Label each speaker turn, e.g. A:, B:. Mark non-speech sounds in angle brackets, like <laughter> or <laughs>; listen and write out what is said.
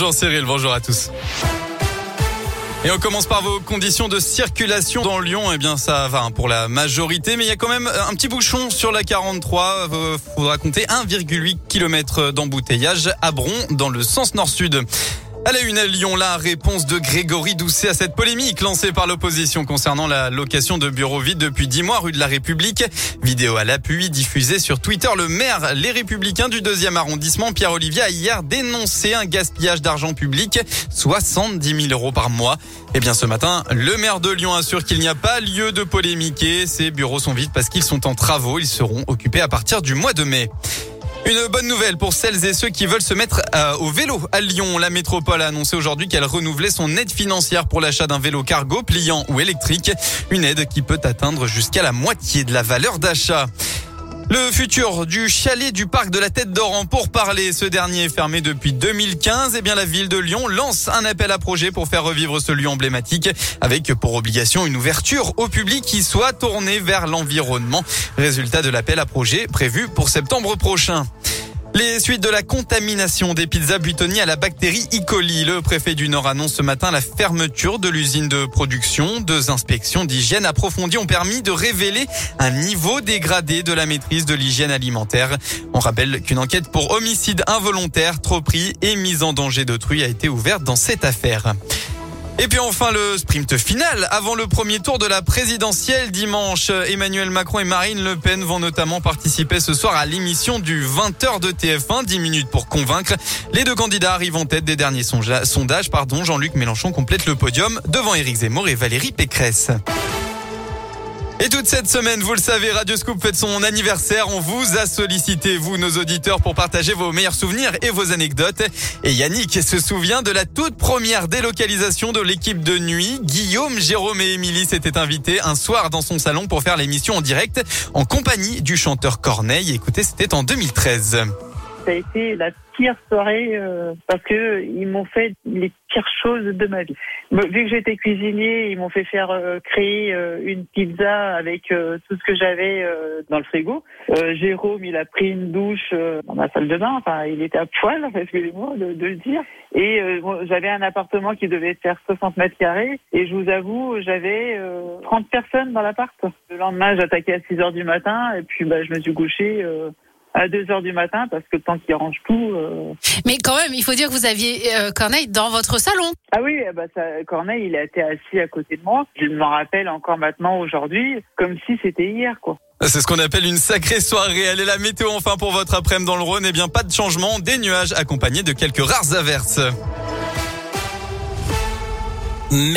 A: Jean-Cyril, bonjour à tous. Et on commence par vos conditions de circulation dans Lyon. Eh bien, ça va hein, pour la majorité, mais il y a quand même un petit bouchon sur la 43. Il faudra compter 1,8 km d'embouteillage à Bron dans le sens nord-sud. À la une à Lyon, la réponse de Grégory Doucet à cette polémique lancée par l'opposition concernant la location de bureaux vides depuis 10 mois rue de la République. Vidéo à l'appui diffusée sur Twitter. Le maire, les Républicains du deuxième arrondissement, Pierre-Olivier, a hier dénoncé un gaspillage d'argent public, 70 000 euros par mois. Eh bien, ce matin, le maire de Lyon assure qu'il n'y a pas lieu de polémiquer. Ces bureaux sont vides parce qu'ils sont en travaux. Ils seront occupés à partir du mois de mai. Une bonne nouvelle pour celles et ceux qui veulent se mettre euh, au vélo à Lyon. La métropole a annoncé aujourd'hui qu'elle renouvelait son aide financière pour l'achat d'un vélo cargo pliant ou électrique. Une aide qui peut atteindre jusqu'à la moitié de la valeur d'achat. Le futur du chalet du parc de la Tête d'Or pour parler. Ce dernier est fermé depuis 2015. Eh bien, la ville de Lyon lance un appel à projet pour faire revivre ce lieu emblématique avec pour obligation une ouverture au public qui soit tournée vers l'environnement. Résultat de l'appel à projet prévu pour septembre prochain. Les suites de la contamination des pizzas buitonies à la bactérie E. coli. Le préfet du Nord annonce ce matin la fermeture de l'usine de production. Deux inspections d'hygiène approfondies ont permis de révéler un niveau dégradé de la maîtrise de l'hygiène alimentaire. On rappelle qu'une enquête pour homicide involontaire, trop pris et mise en danger d'autrui a été ouverte dans cette affaire. Et puis enfin le sprint final avant le premier tour de la présidentielle dimanche. Emmanuel Macron et Marine Le Pen vont notamment participer ce soir à l'émission du 20h de TF1, 10 minutes pour convaincre. Les deux candidats arrivent en tête des derniers sondages. Pardon, Jean-Luc Mélenchon complète le podium devant Éric Zemmour et Valérie Pécresse. Et toute cette semaine, vous le savez, Radio Scoop fête son anniversaire. On vous a sollicité, vous, nos auditeurs, pour partager vos meilleurs souvenirs et vos anecdotes. Et Yannick se souvient de la toute première délocalisation de l'équipe de nuit. Guillaume, Jérôme et Émilie s'étaient invités un soir dans son salon pour faire l'émission en direct en compagnie du chanteur Corneille. Écoutez, c'était en 2013
B: ça a été la pire soirée euh, parce que ils m'ont fait les pires choses de ma vie. Vu que j'étais cuisinier, ils m'ont fait faire euh, créer euh, une pizza avec tout ce que j'avais dans le frigo. Jérôme, il a pris une douche dans ma salle de bain. Enfin, il était à poil, <laughs> excusez-moi de, de, le dire. Et j'avais un appartement qui devait faire 60 mètres carrés. Et je vous avoue, j'avais 30 personnes dans l'appart. Le lendemain, j'attaquais à 6 heures du matin et puis bah, je me suis couché à 2 heures du matin parce que le temps qu'il range tout. Euh...
C: Mais quand même, il faut dire que vous aviez euh, Corneille dans votre salon.
B: Ah oui, bah ça, Corneille, il a été assis à côté de moi. Je m'en rappelle encore maintenant aujourd'hui, comme si c'était hier, quoi.
A: C'est ce qu'on appelle une sacrée soirée. Elle est la météo enfin pour votre après-midi dans le Rhône. Eh bien, pas de changement, des nuages accompagnés de quelques rares averses. Merci.